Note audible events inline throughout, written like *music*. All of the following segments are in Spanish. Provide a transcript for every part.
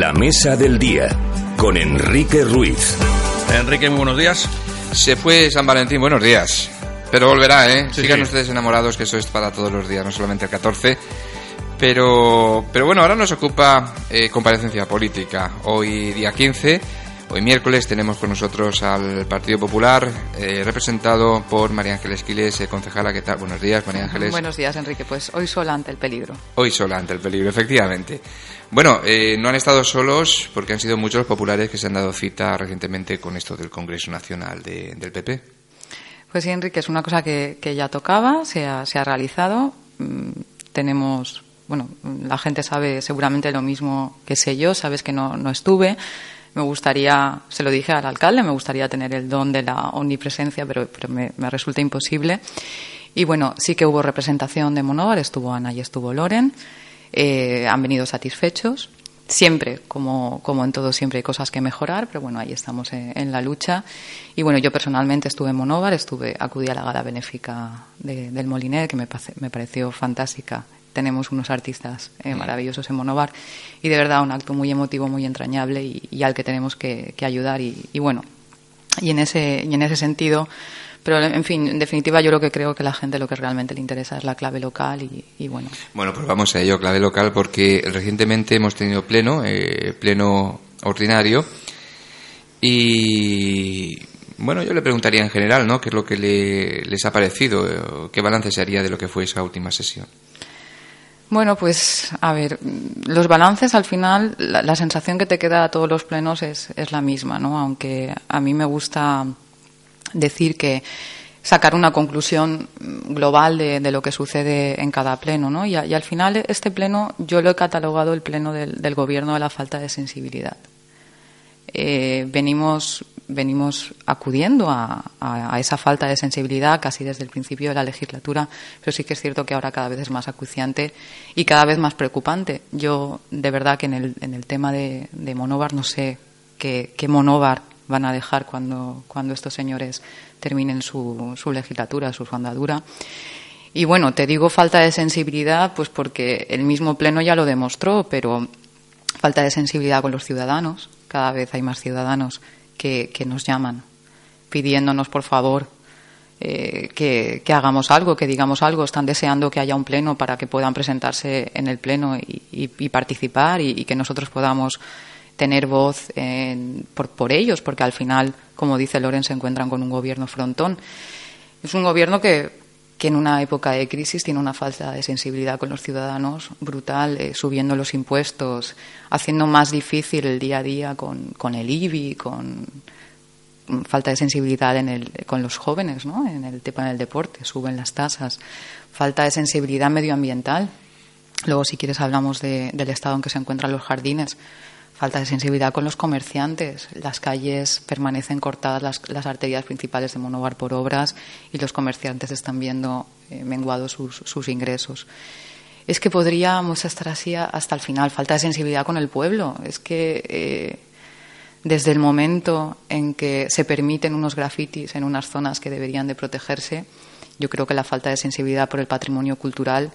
La mesa del día con Enrique Ruiz. Enrique, muy buenos días. Se fue San Valentín, buenos días. Pero volverá, ¿eh? Sí, Sigan sí. ustedes enamorados, que eso es para todos los días, no solamente el 14. Pero, pero bueno, ahora nos ocupa eh, comparecencia política. Hoy, día 15, hoy miércoles, tenemos con nosotros al Partido Popular, eh, representado por María Ángeles Quiles, eh, concejala. ¿Qué tal? Buenos días, María Ángeles. Buenos días, Enrique. Pues hoy sola ante el peligro. Hoy sola ante el peligro, efectivamente. Bueno, eh, no han estado solos porque han sido muchos los populares que se han dado cita recientemente con esto del Congreso Nacional de- del PP. Pues sí, Enrique, es una cosa que, ya tocaba, se ha, se ha realizado. Mm, Tenemos, bueno, la gente sabe seguramente lo mismo que sé yo, sabes que no, no estuve. Me gustaría, se lo dije al alcalde, me gustaría tener el don de la omnipresencia, pero, pero me, me resulta imposible. Y bueno, sí que hubo representación de Monóvar, estuvo Ana y estuvo Loren. Eh, han venido satisfechos. Siempre, como, como en todo, siempre hay cosas que mejorar, pero bueno, ahí estamos en, en la lucha. Y bueno, yo personalmente estuve en Monóvar, estuve, acudí a la gala benéfica de- del Molinet, que me, me pareció fantástica. Tenemos unos artistas eh, maravillosos en Monóvar y de verdad un acto muy emotivo, muy entrañable y, y al que tenemos que, que ayudar. Y, y bueno, y en ese, y en ese sentido, pero en fin, en definitiva, yo lo que creo que la gente lo que realmente le interesa es la clave local y, y bueno, Bueno, pues vamos a ello, clave local, porque recientemente hemos tenido pleno, eh, pleno ordinario, y bueno, yo le preguntaría en general, ¿no? ¿Qué es lo que le- les ha parecido? ¿Qué balance se haría de lo que fue esa última sesión? Bueno, pues a ver, los balances al final, la, la sensación que te queda a todos los plenos es, es la misma, ¿no? Aunque a mí me gusta decir que sacar una conclusión global de, lo que sucede en cada pleno, ¿no? Y, al final este pleno yo lo he catalogado el pleno del, gobierno de la falta de sensibilidad. Eh, venimos venimos acudiendo a esa falta de sensibilidad casi desde el principio de la legislatura, pero sí que es cierto que ahora cada vez es más acuciante y cada vez más preocupante. Yo, de verdad, que en el, en el tema de, de Monóvar no sé qué, qué Monóvar van a dejar cuando, cuando estos señores terminen su, su legislatura, su andadura. Y bueno, te digo falta de sensibilidad, pues porque el mismo Pleno ya lo demostró, pero falta de sensibilidad con los ciudadanos. Cada vez hay más ciudadanos que, que nos llaman pidiéndonos, por favor, eh, que, que hagamos algo, que digamos algo. Están deseando que haya un pleno para que puedan presentarse en el pleno y, participar y que nosotros podamos tener voz en- por, por ellos, porque al final, como dice Loren, se encuentran con un gobierno frontón. Es un gobierno que, en una época de crisis tiene una falta de sensibilidad con los ciudadanos brutal, eh, subiendo los impuestos, haciendo más difícil el día a día con, el IBI, con falta de sensibilidad en el, con los jóvenes, ¿no? en el tema del deporte, suben las tasas, falta de sensibilidad medioambiental. Luego, si quieres, hablamos de- del estado en que se encuentran los jardines. Falta de sensibilidad con los comerciantes. Las calles permanecen cortadas, las, arterias principales de Monóvar por obras y los comerciantes están viendo eh, menguados sus, sus ingresos. Es que podríamos estar así hasta el final. Falta de sensibilidad con el pueblo. Es que eh, desde el momento en que se permiten unos grafitis en unas zonas que deberían de protegerse, yo creo que la falta de sensibilidad por el patrimonio cultural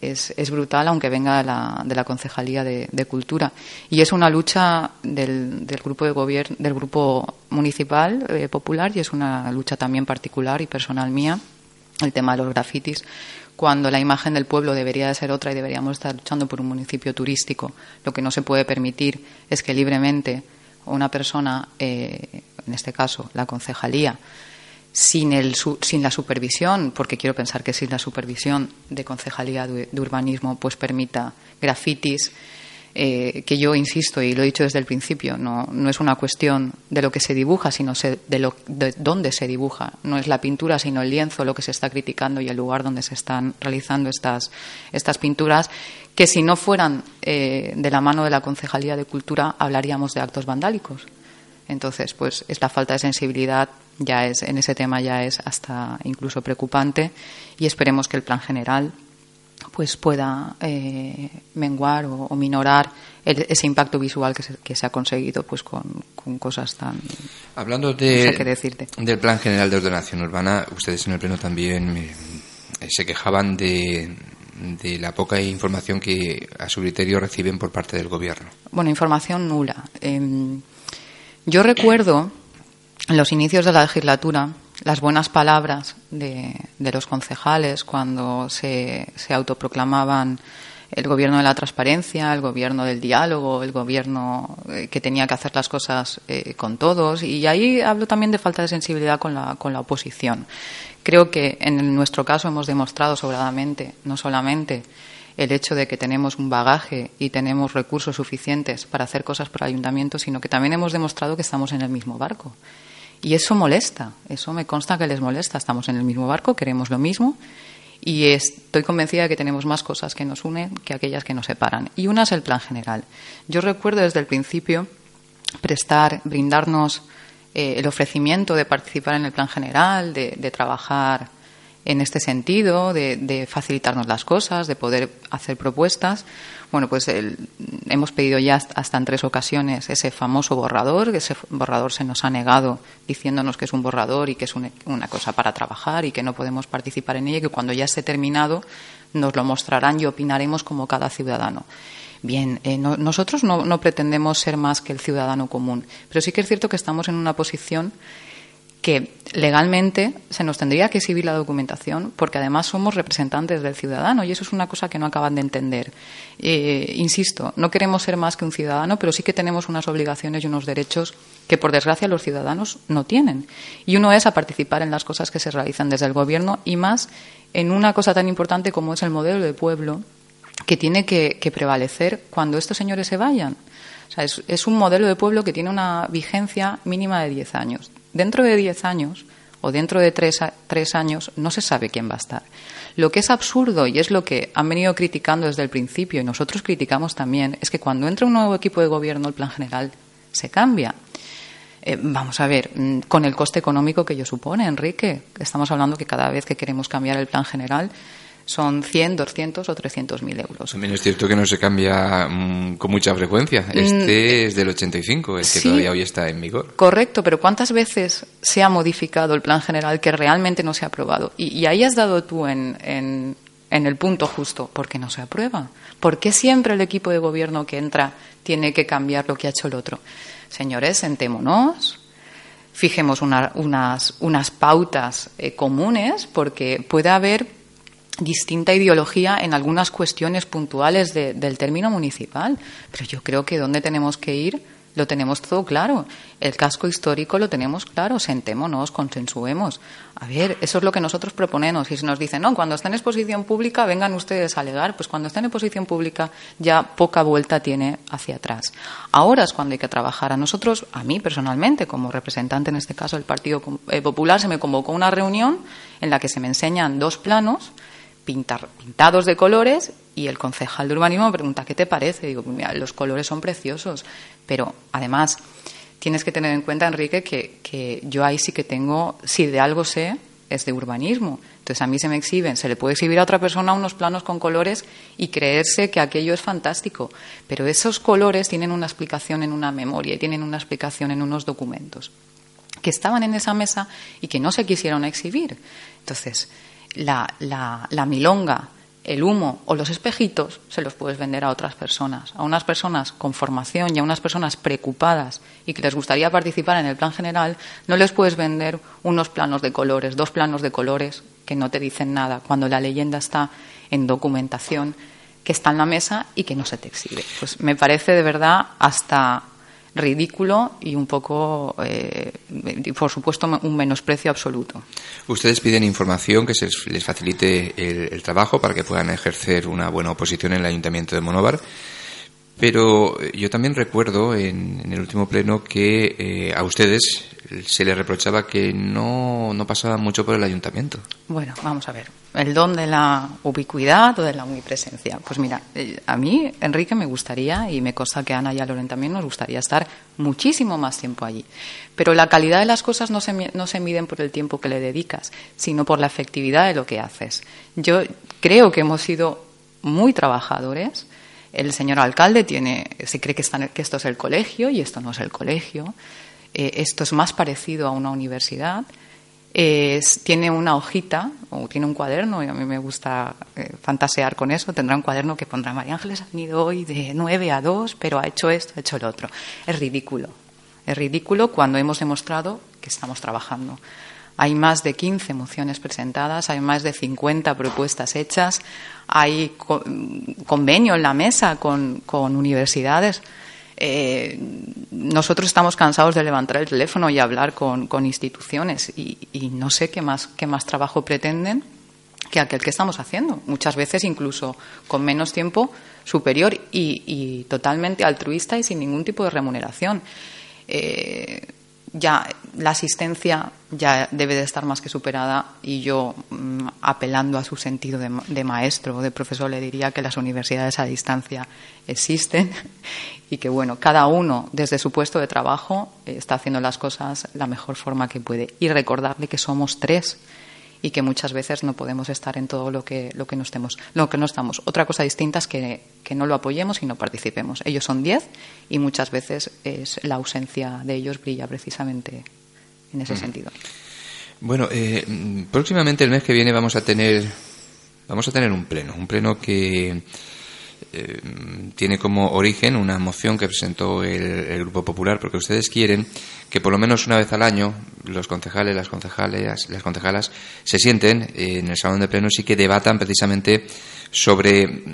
es, es brutal, aunque venga de la, de la Concejalía de, Cultura. Y es una lucha del, del grupo de gobierno, del grupo municipal eh, popular y es una lucha también particular y personal mía el tema de los grafitis, cuando la imagen del pueblo debería de ser otra y deberíamos estar luchando por un municipio turístico. Lo que no se puede permitir es que libremente una persona, eh, en este caso la concejalía, sin, el, sin la supervisión, porque quiero pensar que sin la supervisión de concejalía de, urbanismo, pues permita grafitis, eh, que yo insisto y lo he dicho desde el principio, no, es una cuestión de lo que se dibuja, sino se- de, lo, de dónde se dibuja. No es la pintura, sino el lienzo lo que se está criticando y el lugar donde se están realizando estas, estas pinturas, que si no fueran eh, de la mano de la Concejalía de Cultura, hablaríamos de actos vandálicos. Entonces, pues esta falta de sensibilidad ya es en ese tema ya es hasta incluso preocupante y esperemos que el plan general pues pueda eh, menguar o, o minorar el- ese impacto visual que se, que se ha conseguido pues con, con cosas tan Hablando no de, sé qué decirte. del Plan General de Ordenación Urbana, ustedes en el Pleno también eh, se quejaban de, de la poca información que a su criterio reciben por parte del gobierno. Bueno, información nula. Em, yo recuerdo en los inicios de la legislatura las buenas palabras de, los concejales cuando se, autoproclamaban el gobierno de la transparencia, el gobierno del diálogo, el gobierno eh, que tenía que hacer las cosas eh, con todos. Y ahí hablo también de falta de sensibilidad con la, con la oposición. Creo que en nuestro caso hemos demostrado sobradamente, no solamente el hecho de que tenemos un bagaje y tenemos recursos suficientes para hacer cosas por el ayuntamiento, sino que también hemos demostrado que estamos en el mismo barco. Y eso molesta, eso me consta que les molesta. Estamos en el mismo barco, queremos lo mismo y estoy convencida de que tenemos más cosas que nos unen que aquellas que nos separan. Y una es el plan general. Yo recuerdo desde el principio prestar, brindarnos eh, el ofrecimiento de participar en el plan general, de trabajar en este sentido, de, facilitarnos las cosas, de poder hacer propuestas. Bueno, pues hemos pedido ya hasta en tres ocasiones ese famoso borrador, ese borrador se nos ha negado diciéndonos que es un borrador y que es una cosa para trabajar y que no podemos participar en ella y que cuando ya esté terminado nos lo mostrarán y opinaremos como cada ciudadano. Bien, eh, nosotros no, no pretendemos ser más que el ciudadano común, pero sí que es cierto que estamos en una posición que legalmente se nos tendría que exhibir la documentación porque además somos representantes del ciudadano y eso es una cosa que no acaban de entender. Eh, insisto, no queremos ser más que un ciudadano, pero sí que tenemos unas obligaciones y unos derechos que por desgracia los ciudadanos no tienen. Y uno es a participar en las cosas que se realizan desde el gobierno y más en una cosa tan importante como es el modelo de pueblo que tiene que, prevalecer cuando estos señores se vayan. Es, un modelo de pueblo que tiene una vigencia mínima de 10 años dentro de diez años o dentro de tres, tres, años no se sabe quién va a estar. Lo que es absurdo y es lo que han venido criticando desde el principio y nosotros criticamos también es que cuando entra un nuevo equipo de gobierno el plan general se cambia. Eh, vamos a ver, mm, con el coste económico que ello supone, Enrique. Estamos hablando que cada vez que queremos cambiar el plan general son 100, 200 o 300 mil euros. También es cierto que no se cambia mm, con mucha frecuencia. Mm, este es del 85, el que todavía hoy está en vigor. Correcto, pero ¿cuántas veces se ha modificado el plan general que realmente no se ha aprobado? Y, ahí has dado tú en, en, en el punto justo. ¿Por qué no se aprueba? ¿Por qué siempre el equipo de gobierno que entra tiene que cambiar lo que ha hecho el otro? Señores, sentémonos, fijemos unas, unas pautas eh, comunes, porque puede haber distinta ideología en algunas cuestiones puntuales del término municipal. Pero yo creo que donde tenemos que ir lo tenemos todo claro. El casco histórico lo tenemos claro. Sentémonos, consensuemos. A ver, eso es lo que nosotros proponemos. Y si nos dicen, no, cuando está en exposición pública, vengan ustedes a alegar. Pues cuando está en exposición pública ya poca vuelta tiene hacia atrás. Ahora es cuando hay que trabajar. A nosotros, a mí personalmente, como representante en este caso del Partido eh, Popular, se me convocó una reunión en la que se me enseñan dos planos pintar, pintados de colores y el concejal de urbanismo me pregunta, ¿qué te parece? Digo, los colores son preciosos, pero además tienes que tener en cuenta, Enrique, que, que yo ahí sí que tengo, si de algo sé, es de urbanismo. Entonces a mí se me exhiben, se le puede exhibir a otra persona unos planos con colores y creerse que aquello es fantástico, pero esos colores tienen una explicación en una memoria y tienen una explicación en unos documentos que estaban en esa mesa y que no se quisieron exhibir. Entonces, la, la, milonga, el humo o los espejitos se los puedes vender a otras personas, a unas personas con formación y a unas personas preocupadas y que les gustaría participar en el plan general, no les puedes vender unos planos de colores, dos planos de colores que no te dicen nada, cuando la leyenda está en documentación que está en la mesa y que no se te exhibe. Pues me parece de verdad hasta ridículo y un poco, eh, por supuesto, un menosprecio absoluto. Ustedes piden información que se les facilite el, trabajo para que puedan ejercer una buena oposición en el Ayuntamiento de Monóvar. Pero eh, yo también recuerdo en, el último pleno que eh, a ustedes se les reprochaba que no, no pasaban mucho por el ayuntamiento. Bueno, vamos a ver. El don de la ubicuidad o de la omnipresencia. Pues mira, eh, a mí, Enrique, me gustaría, y me consta que Ana y a Loren también nos gustaría estar muchísimo más tiempo allí. Pero la calidad de las cosas no se, no se miden por el tiempo que le dedicas, sino por la efectividad de lo que haces. Yo creo que hemos sido muy trabajadores el señor alcalde tiene, se cree que, esto es el colegio y esto no es el colegio. Eh, esto es más parecido a una universidad. tiene una hojita o tiene un cuaderno, y a mí me gusta eh, fantasear con eso, tendrá un cuaderno que pondrá María Ángeles ha venido hoy de 9 a 2, pero ha hecho esto, ha hecho lo otro. Es ridículo. Es ridículo cuando hemos demostrado que estamos trabajando. Hay más de 15 mociones presentadas, hay más de 50 propuestas hechas, hay convenio en la mesa con, universidades. Eh, nosotros estamos cansados de levantar el teléfono y hablar con, instituciones y, no sé qué más, qué más trabajo pretenden que aquel que estamos haciendo. Muchas veces incluso con menos tiempo superior y, totalmente altruista y sin ningún tipo de remuneración. Eh, ya la asistencia ya debe de estar más que superada y yo, mm, apelando a su sentido de, maestro o de profesor, le diría que las universidades a distancia existen *laughs* y que, bueno, cada uno desde su puesto de trabajo está haciendo las cosas la mejor forma que puede. Y recordarle que somos tres y que muchas veces no podemos estar en todo lo que, lo que, no, estemos, lo que no estamos. Otra cosa distinta es que, no lo apoyemos y no participemos. Ellos son diez y muchas veces es la ausencia de ellos brilla precisamente en ese sentido. Bueno, eh, próximamente el mes que viene vamos a tener vamos a tener un pleno, un pleno que eh, tiene como origen una moción que presentó el, Grupo Popular, porque ustedes quieren que por lo menos una vez al año los concejales, las concejales, las concejalas se sienten en el salón de plenos y que debatan precisamente sobre,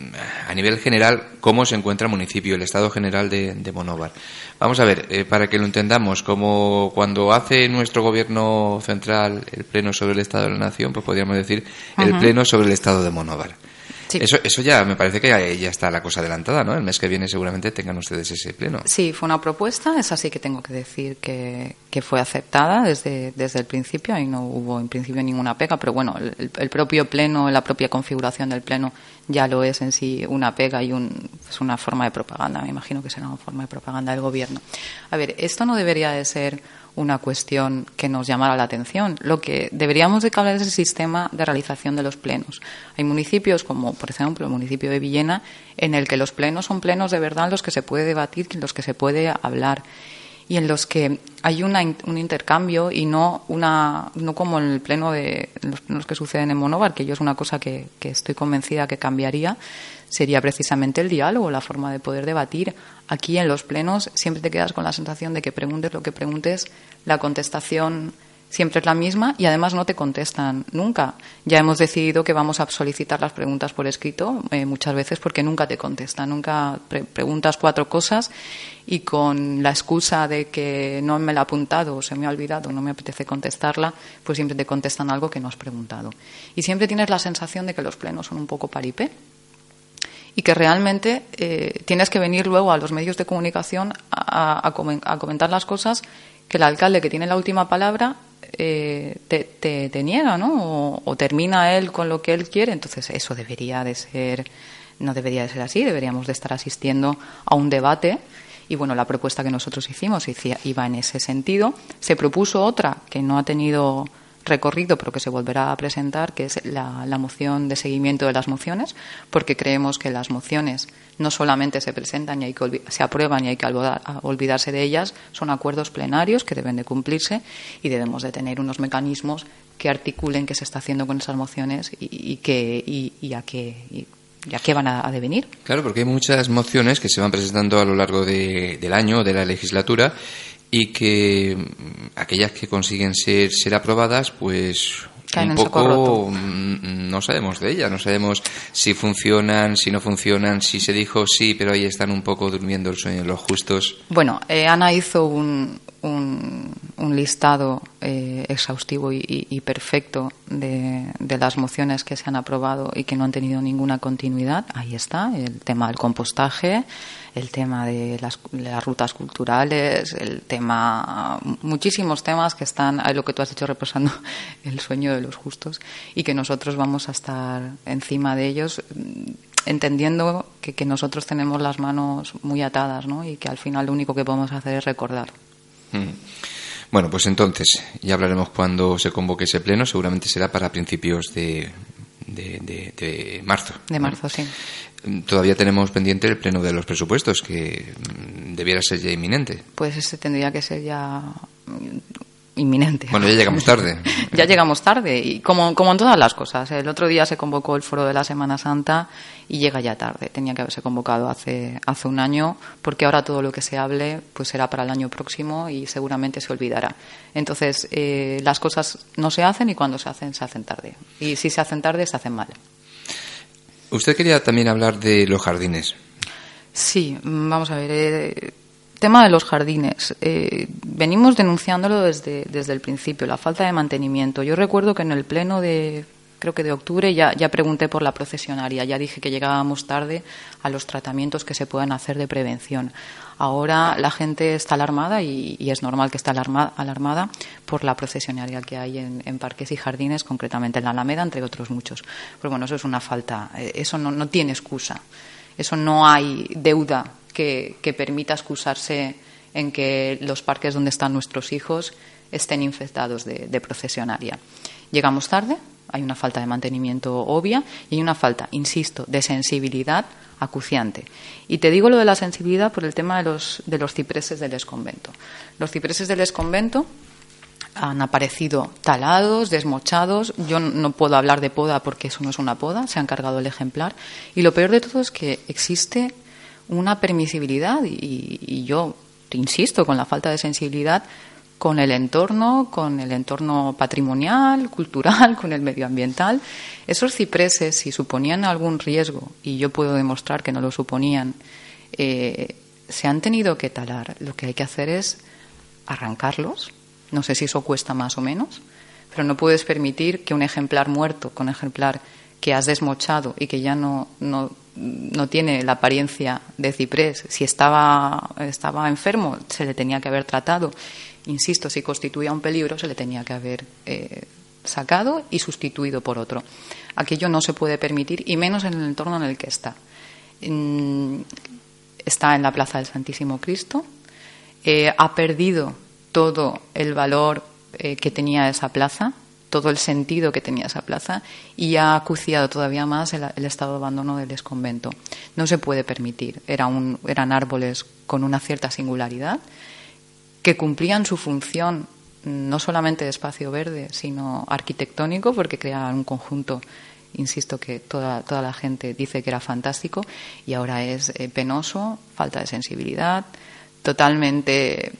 a nivel general, cómo se encuentra el municipio, el estado general de, de Monóvar. Vamos a ver, eh, para que lo entendamos, como cuando hace nuestro gobierno central el pleno sobre el estado de la nación, pues podríamos decir el pleno sobre el estado de Monóvar. Eso, eso ya me parece que ya, está la cosa adelantada, ¿no? El mes que viene seguramente tengan ustedes ese pleno. Sí, fue una propuesta, es así que tengo que decir que, que fue aceptada desde, desde el principio y no hubo en principio ninguna pega, pero bueno, el, propio pleno, la propia configuración del pleno ya lo es en sí una pega y un, es una forma de propaganda, me imagino que será una forma de propaganda del gobierno. A ver, esto no debería de ser una cuestión que nos llamara la atención. Lo que deberíamos de hablar es el sistema de realización de los plenos. Hay municipios como, por ejemplo, el municipio de Villena, en el que los plenos son plenos de verdad en los que se puede debatir, en los que se puede hablar y en los que hay un intercambio y no una no como en el pleno de los plenos que suceden en Monóvar, que yo es una cosa que, que estoy convencida que cambiaría, sería precisamente el diálogo, la forma de poder debatir. Aquí en los plenos siempre te quedas con la sensación de que preguntes lo que preguntes, la contestación siempre es la misma y además no te contestan nunca. Ya hemos decidido que vamos a solicitar las preguntas por escrito eh, muchas veces porque nunca te contestan. Nunca preguntas cuatro cosas y con la excusa de que no me la he apuntado o se me ha olvidado, no me apetece contestarla, pues siempre te contestan algo que no has preguntado. Y siempre tienes la sensación de que los plenos son un poco paripé y que realmente eh, tienes que venir luego a los medios de comunicación a, comentar las cosas que el alcalde que tiene la última palabra eh, te, niega, ¿no? O, termina él con lo que él quiere. Entonces eso debería de ser, no debería de ser así. Deberíamos de estar asistiendo a un debate. Y bueno, la propuesta que nosotros hicimos iba en ese sentido. Se propuso otra que no ha tenido recorrido, pero que se volverá a presentar, que es la, moción de seguimiento de las mociones, porque creemos que las mociones no solamente se presentan y hay que se aprueban y hay que olvidarse de ellas, son acuerdos plenarios que deben de cumplirse y debemos de tener unos mecanismos que articulen qué se está haciendo con esas mociones y, que, y, a qué. qué van a, devenir? Claro, porque hay muchas mociones que se van presentando a lo largo del año, de la legislatura, y que mm, aquellas que consiguen ser, ser aprobadas, pues un poco mm, no sabemos de ellas, no sabemos si funcionan, si no funcionan, si se dijo sí, pero ahí están un poco durmiendo el sueño los justos. Bueno, eh, Ana hizo un, un, listado eh, exhaustivo y, perfecto de, de, las mociones que se han aprobado y que no han tenido ninguna continuidad. Ahí está, el tema del compostaje, el tema de las, rutas culturales, el tema, muchísimos temas que están, lo que tú has dicho, reposando *laughs* el sueño de los justos y que nosotros vamos a estar encima de ellos entendiendo que, que nosotros tenemos las manos muy atadas ¿no? y que al final lo único que podemos hacer es recordar. Mm. Bueno, pues entonces ya hablaremos cuando se convoque ese pleno, seguramente será para principios de, de, marzo. De marzo, sí. Todavía tenemos pendiente el pleno de los presupuestos, que mm, debiera ser ya inminente. Pues ese tendría que ser ya inminente. Bueno, ya llegamos tarde. *laughs* ya llegamos tarde, y como, como en todas las cosas. El otro día se convocó el foro de la Semana Santa y llega ya tarde. Tenía que haberse convocado hace, hace un año, porque ahora todo lo que se hable pues será para el año próximo y seguramente se olvidará. Entonces, eh, las cosas no se hacen y cuando se hacen, se hacen tarde. Y si se hacen tarde, se hacen mal. Usted quería también hablar de los jardines. Sí, vamos a ver. Eh, tema de los jardines. Eh, venimos denunciándolo desde, desde el principio, la falta de mantenimiento. Yo recuerdo que en el pleno de, creo que de octubre, ya, ya pregunté por la procesionaria. Ya dije que llegábamos tarde a los tratamientos que se puedan hacer de prevención. Ahora la gente está alarmada y, es normal que esté alarmada, alarmada por la procesionaria que hay en, parques y jardines, concretamente en la Alameda, entre otros muchos. Pero bueno, eso es una falta, eh, eso no, no tiene excusa. Eso no hay deuda que, permita excusarse en que los parques donde están nuestros hijos estén infectados de, procesionaria. Llegamos tarde, hay una falta de mantenimiento obvia y hay una falta, insisto, de sensibilidad acuciante. Y te digo lo de la sensibilidad por el tema de los, de los cipreses del exconvento. Los cipreses del exconvento han aparecido talados, desmochados. Yo no puedo hablar de poda porque eso no es una poda, se han cargado el ejemplar. Y lo peor de todo es que existe una permisibilidad y, yo insisto con la falta de sensibilidad con el entorno, con el entorno patrimonial, cultural, *laughs* con el medioambiental. Esos cipreses, si suponían algún riesgo, y yo puedo demostrar que no lo suponían, eh, se han tenido que talar. Lo que hay que hacer es arrancarlos. No sé si eso cuesta más o menos, pero no puedes permitir que un ejemplar muerto, con ejemplar que has desmochado y que ya no, no no tiene la apariencia de ciprés. Si estaba, estaba enfermo, se le tenía que haber tratado. Insisto, si constituía un peligro, se le tenía que haber eh, sacado y sustituido por otro. Aquello no se puede permitir, y menos en el entorno en el que está. está en la Plaza del Santísimo Cristo. Eh, ha perdido todo el valor eh, que tenía esa plaza todo el sentido que tenía esa plaza y ha acuciado todavía más el, estado de abandono del exconvento. No se puede permitir. eran árboles con una cierta singularidad que cumplían su función no solamente de espacio verde, sino arquitectónico, porque creaban un conjunto, insisto, que toda, toda la gente dice que era fantástico y ahora es eh, penoso, falta de sensibilidad, totalmente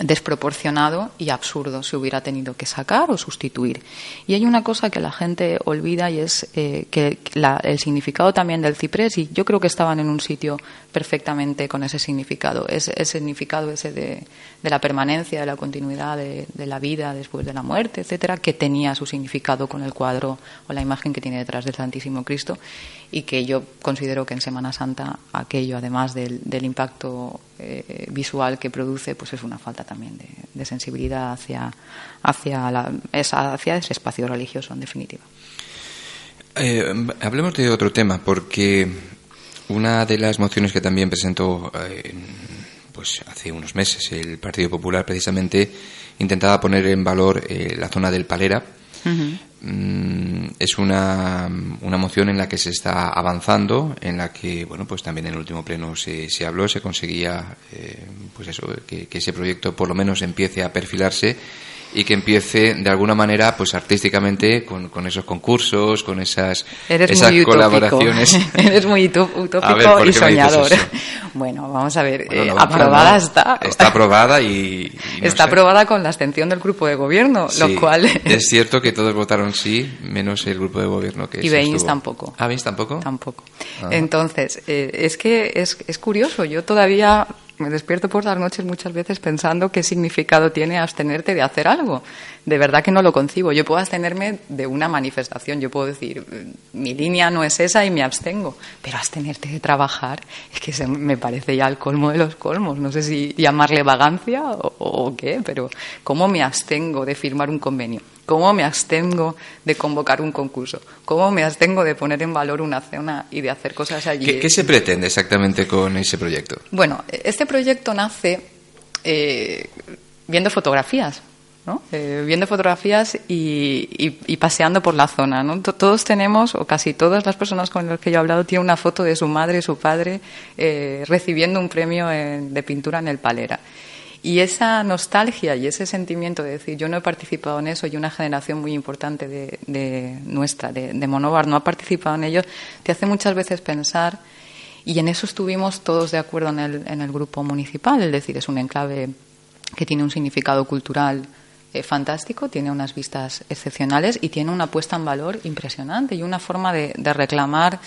desproporcionado y absurdo se hubiera tenido que sacar o sustituir. Y hay una cosa que la gente olvida y es eh, que el significado también del ciprés, y yo creo que estaban en un sitio perfectamente con ese significado, ese, ese significado ese de, de, la permanencia, de la continuidad de, de, la vida después de la muerte, etcétera, que tenía su significado con el cuadro o la imagen que tiene detrás del Santísimo Cristo y que yo considero que en Semana Santa aquello, además del, del impacto eh, visual que produce, pues es una falta también de, sensibilidad hacia, hacia, la, hacia ese espacio religioso, en definitiva. Eh, hablemos de otro tema, porque una de las mociones que también presentó eh, pues hace unos meses el Partido Popular precisamente intentaba poner en valor la zona del Palera. Mm, es una, una, moción en la que se está avanzando, en la que, bueno, pues también en el último pleno se, se habló, se conseguía, eh, pues eso, que, que, ese proyecto por lo menos empiece a perfilarse y que empiece de alguna manera pues artísticamente con, con esos concursos, con esas, esas colaboraciones. Eres muy utópico *laughs* y soñador. *laughs* Bueno, vamos a ver, eh, aprobada está. Está aprobada y... está aprobada con la abstención del grupo de gobierno, lo cual... Es cierto que todos votaron sí, menos el grupo de gobierno que... Y Beins tampoco. ¿Ah, Beins tampoco? Tampoco. Entonces, eh, es que es, es curioso, yo todavía me despierto por las noches muchas veces pensando qué significado tiene abstenerte de hacer algo. De verdad que no lo concibo. Yo puedo abstenerme de una manifestación. Yo puedo decir, mi línea no es esa y me abstengo. Pero abstenerte de trabajar es que se me parece ya el colmo de los colmos. No sé si llamarle vagancia o qué, pero ¿cómo me abstengo de firmar un convenio? ¿Cómo me abstengo de convocar un concurso? ¿Cómo me abstengo de poner en valor una zona y de hacer cosas allí? ¿Qué, se pretende exactamente con ese proyecto? Bueno, este proyecto nace eh, viendo fotografías. ¿no? Eh, viendo fotografías y, paseando por la zona. ¿no? Todos tenemos, o casi todas las personas con las que yo he hablado, tienen una foto de su madre y su padre eh, recibiendo un premio de pintura en el Palera. Y esa nostalgia y ese sentimiento de decir, yo no he participado en eso y una generación muy importante de, nuestra, de, de Monóvar, no ha participado en ello, te hace muchas veces pensar, y en eso estuvimos todos de acuerdo en el, en el grupo municipal, es decir, es un enclave que tiene un significado cultural eh, fantástico, tiene unas vistas excepcionales y tiene una puesta en valor impresionante y una forma de, de reclamar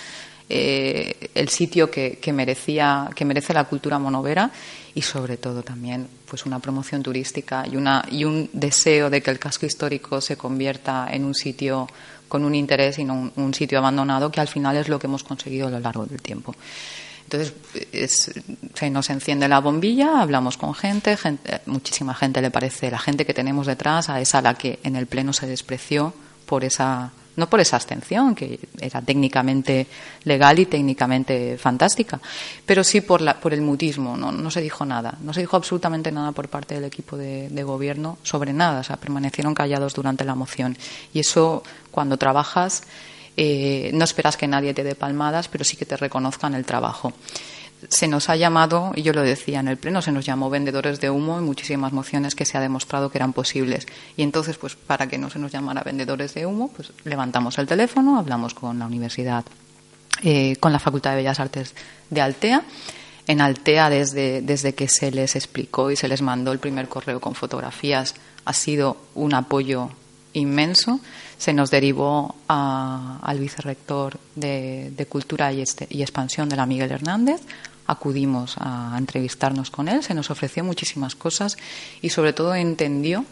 eh, el sitio que, merecía, que merece la cultura monovera y sobre todo también pues una promoción turística y, una, y un deseo de que el casco histórico se convierta en un sitio con un interés y no un, sitio abandonado, que al final es lo que hemos conseguido a lo largo del tiempo. Entonces, se nos enciende la bombilla, hablamos con gente, gente, muchísima gente le parece, la gente que tenemos detrás, a esa a la que en el Pleno se despreció por esa no por esa abstención, que era técnicamente legal y técnicamente fantástica, pero sí por, la, por el mutismo. No, se dijo nada, no se dijo absolutamente nada por parte del equipo de, gobierno sobre nada, o sea, permanecieron callados durante la moción. Y eso, cuando trabajas, eh, no esperas que nadie te dé palmadas, pero sí que te reconozcan el trabajo se nos ha llamado, y yo lo decía en el pleno, se nos llamó vendedores de humo en muchísimas mociones que se ha demostrado que eran posibles. Y entonces, pues para que no se nos llamara vendedores de humo, pues levantamos el teléfono, hablamos con la universidad, eh, con la Facultad de Bellas Artes de Altea. En Altea, desde, desde que se les explicó y se les mandó el primer correo con fotografías, ha sido un apoyo inmenso. Se nos derivó al vicerrector de, de Cultura y, este, y Expansión de la Miguel Hernández, acudimos a entrevistarnos con él, se nos ofreció muchísimas cosas y sobre todo entendió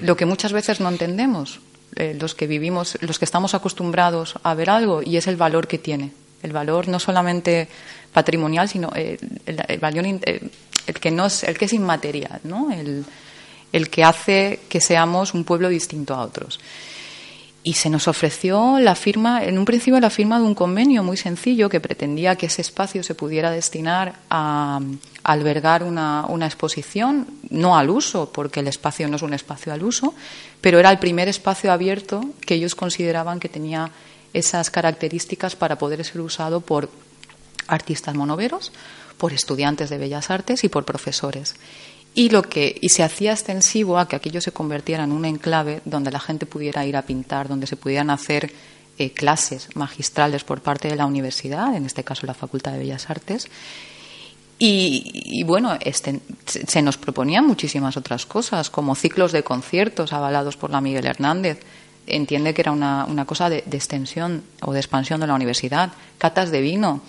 lo que muchas veces no entendemos, eh, los que vivimos, los que estamos acostumbrados a ver algo y es el valor que tiene, el valor no solamente patrimonial, sino el, valor eh, el que no es, el que es inmaterial, ¿no? El, el que hace que seamos un pueblo distinto a otros y se nos ofreció la firma, en un principio la firma de un convenio muy sencillo que pretendía que ese espacio se pudiera destinar a, albergar una, una, exposición, no al uso, porque el espacio no es un espacio al uso, pero era el primer espacio abierto que ellos consideraban que tenía esas características para poder ser usado por artistas monoveros, por estudiantes de bellas artes y por profesores y lo que y se hacía extensivo a que aquello se convirtiera en un enclave donde la gente pudiera ir a pintar, donde se pudieran hacer eh, clases magistrales por parte de la universidad, en este caso la Facultad de Bellas Artes. Y, bueno, este, se nos proponían muchísimas otras cosas, como ciclos de conciertos avalados por la Miguel Hernández. Entiende que era una, una cosa de, de extensión o de expansión de la universidad, catas de vino,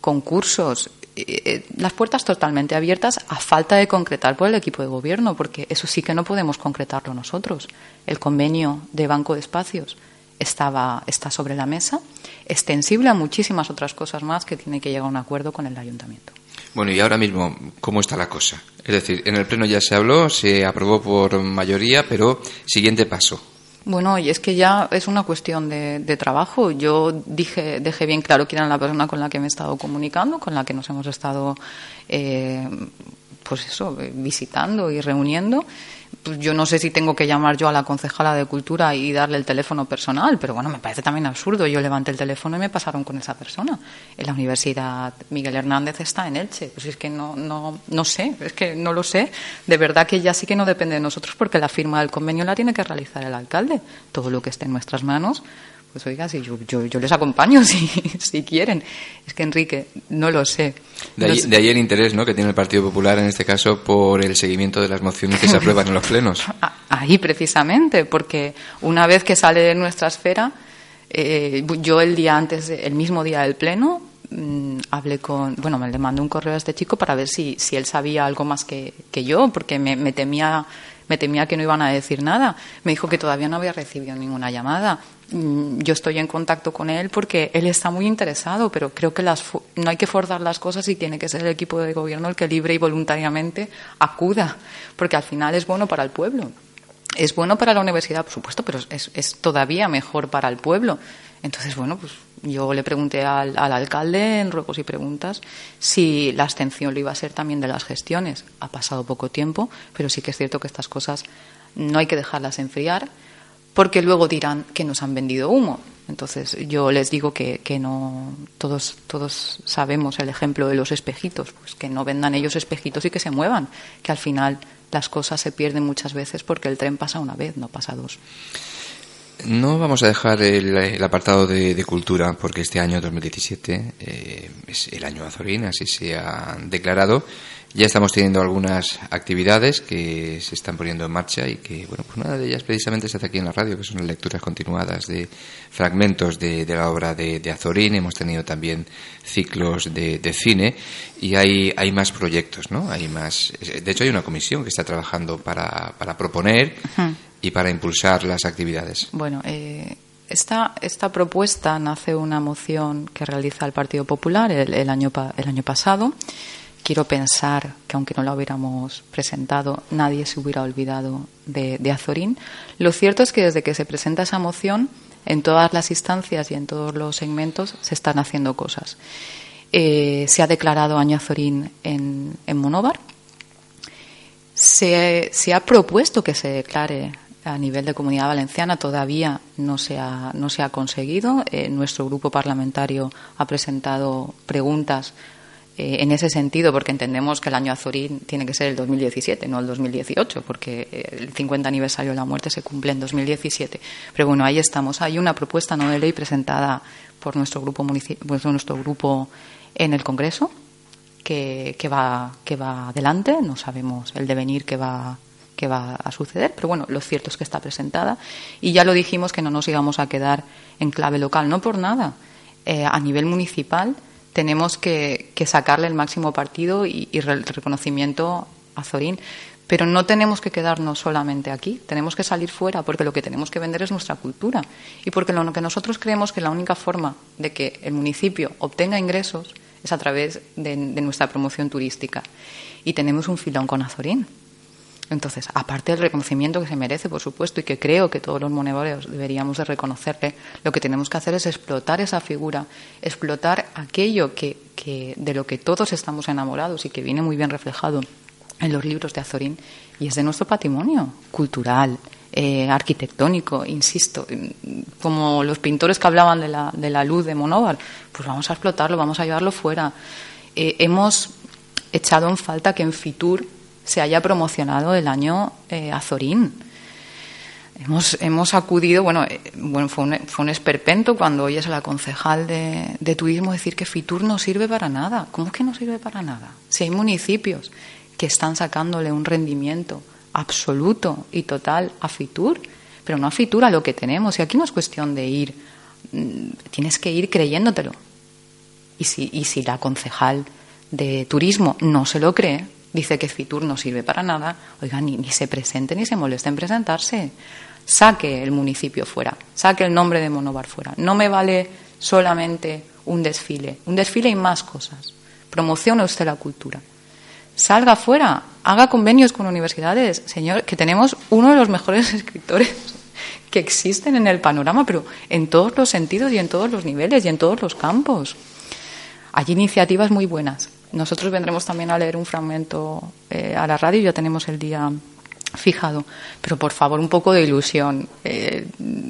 concursos, eh, eh, las puertas totalmente abiertas a falta de concretar por el equipo de gobierno, porque eso sí que no podemos concretarlo nosotros. El convenio de Banco de Espacios estaba, está sobre la mesa, extensible a muchísimas otras cosas más que tiene que llegar a un acuerdo con el ayuntamiento. Bueno, y ahora mismo, ¿cómo está la cosa? Es decir, en el Pleno ya se habló, se aprobó por mayoría, pero siguiente paso. Bueno, y es que ya es una cuestión de, trabajo. Yo dije, dejé bien claro quién era la persona con la que me he estado comunicando, con la que nos hemos estado, eh, pues eso, visitando y reuniendo pues yo no sé si tengo que llamar yo a la concejala de cultura y darle el teléfono personal, pero bueno, me parece también absurdo. Yo levanté el teléfono y me pasaron con esa persona. En la Universidad Miguel Hernández está en Elche. Pues es que no, no, no sé, es que no lo sé. De verdad que ya sí que no depende de nosotros porque la firma del convenio la tiene que realizar el alcalde. Todo lo que esté en nuestras manos pues oiga, si yo, yo, les acompaño *laughs* si, si quieren. Es que Enrique, no lo sé. De ahí, el interés ¿no? que tiene el Partido Popular en este caso por el seguimiento de las mociones que se aprueban en los plenos. *laughs* Ahí precisamente, porque una vez que sale de nuestra esfera, eh, yo el día antes, el mismo día del pleno, mm, hablé con, bueno, me le mandé un correo a este chico para ver si, si él sabía algo más que, que yo, porque me, me temía me temía que no iban a decir nada. Me dijo que todavía no había recibido ninguna llamada. Mm, yo estoy en contacto con él porque él está muy interesado, pero creo que las, no hay que forzar las cosas y tiene que ser el equipo de gobierno el que libre y voluntariamente acuda, porque al final es bueno para el pueblo. Es bueno para la universidad, por supuesto, pero es, es todavía mejor para el pueblo. Entonces, bueno, pues yo le pregunté al, al, alcalde en ruegos y preguntas si la abstención lo iba a ser también de las gestiones. Ha pasado poco tiempo, pero sí que es cierto que estas cosas no hay que dejarlas enfriar porque luego dirán que nos han vendido humo. Entonces yo les digo que, que, no todos todos sabemos el ejemplo de los espejitos, pues que no vendan ellos espejitos y que se muevan, que al final las cosas se pierden muchas veces porque el tren pasa una vez, no pasa dos. No vamos a dejar el, apartado de, cultura porque este año 2017 eh, es el año Azorín, así se ha declarado. Ya estamos teniendo algunas actividades que se están poniendo en marcha y que, bueno, pues una de ellas precisamente se hace aquí en la radio, que son lecturas continuadas de fragmentos de, la obra de, Azorín. Hemos tenido también ciclos de, cine y hay, hay más proyectos, ¿no? Hay más. De hecho, hay una comisión que está trabajando para, para proponer y para impulsar las actividades? Bueno, eh, esta, esta propuesta nace una moción que realiza el Partido Popular el, año, el año pasado. Quiero pensar que aunque no la hubiéramos presentado, nadie se hubiera olvidado de, Azorín. Lo cierto es que desde que se presenta esa moción, en todas las instancias y en todos los segmentos se están haciendo cosas. Eh, se ha declarado año Azorín en, Monóvar. Se, se, ha propuesto que se declare a nivel de comunidad valenciana todavía no se ha, no se ha conseguido. Eh, nuestro grupo parlamentario ha presentado preguntas eh, en ese sentido porque entendemos que el año Azorín tiene que ser el 2017, no el 2018, porque eh, el 50 aniversario de la muerte se cumple en 2017. Pero bueno, ahí estamos. Hay una propuesta no de ley presentada por nuestro grupo, en el Congreso que, que, va, que va adelante. No sabemos el devenir que va que va a suceder, pero bueno, lo cierto es que está presentada y ya lo dijimos que no nos íbamos a quedar en clave local, no por nada. Eh, a nivel municipal tenemos que, sacarle el máximo partido y, el reconocimiento a Zorín, pero no tenemos que quedarnos solamente aquí, tenemos que salir fuera porque lo que tenemos que vender es nuestra cultura y porque lo que nosotros creemos que la única forma de que el municipio obtenga ingresos es a través de, de nuestra promoción turística. Y tenemos un filón con Azorín. Entonces, aparte del reconocimiento que se merece, por supuesto, y que creo que todos los monevoreos deberíamos de reconocerle, lo que tenemos que hacer es explotar esa figura, explotar aquello que, de lo que todos estamos enamorados y que viene muy bien reflejado en los libros de Azorín, y es de nuestro patrimonio cultural, eh, arquitectónico, insisto, como los pintores que hablaban de la, de la luz de Monóvar, pues vamos a explotarlo, vamos a llevarlo fuera. Eh, hemos echado en falta que en Fitur se haya promocionado el año eh, Azorín. Hemos, hemos acudido, bueno, eh, bueno fue, un, fue un esperpento cuando oyes a la concejal de, de, turismo decir que Fitur no sirve para nada. ¿Cómo es que no sirve para nada? Si hay municipios que están sacándole un rendimiento absoluto y total a Fitur, pero no a Fitur a lo que tenemos. Y aquí no es cuestión de ir, mm, tienes que ir creyéndotelo. Y si, y si la concejal de turismo no se lo cree, dice que Fitur no sirve para nada, oiga, ni, ni se presente ni se moleste en presentarse. Saque el municipio fuera, saque el nombre de Monobar fuera. No me vale solamente un desfile, un desfile y más cosas. Promocione usted la cultura. Salga fuera, haga convenios con universidades, señor, que tenemos uno de los mejores *laughs* escritores que existen en el panorama, pero en todos los sentidos y en todos los niveles y en todos los campos. Hay iniciativas muy buenas. Nosotros vendremos también a leer un fragmento eh, a la radio, ya tenemos el día fijado, pero por favor un poco de ilusión. Eh,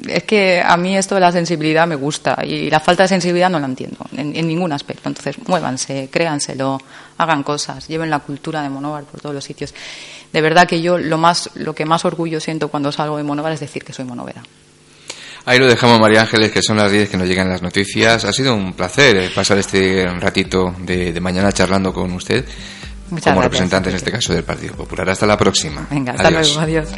es que a mí esto de la sensibilidad me gusta y la falta de sensibilidad no la entiendo en, ningún aspecto. Entonces muévanse, créanselo, hagan cosas, lleven la cultura de Monóvar por todos los sitios. De verdad que yo lo más, lo que más orgullo siento cuando salgo de Monóvar es decir que soy monovera. Ahí lo dejamos, María Ángeles, que son las 10 que nos llegan las noticias. Ha sido un placer eh, pasar este ratito de, mañana charlando con usted como representante, en este caso, del Partido Popular. Hasta la próxima. Venga, hasta luego. Adiós.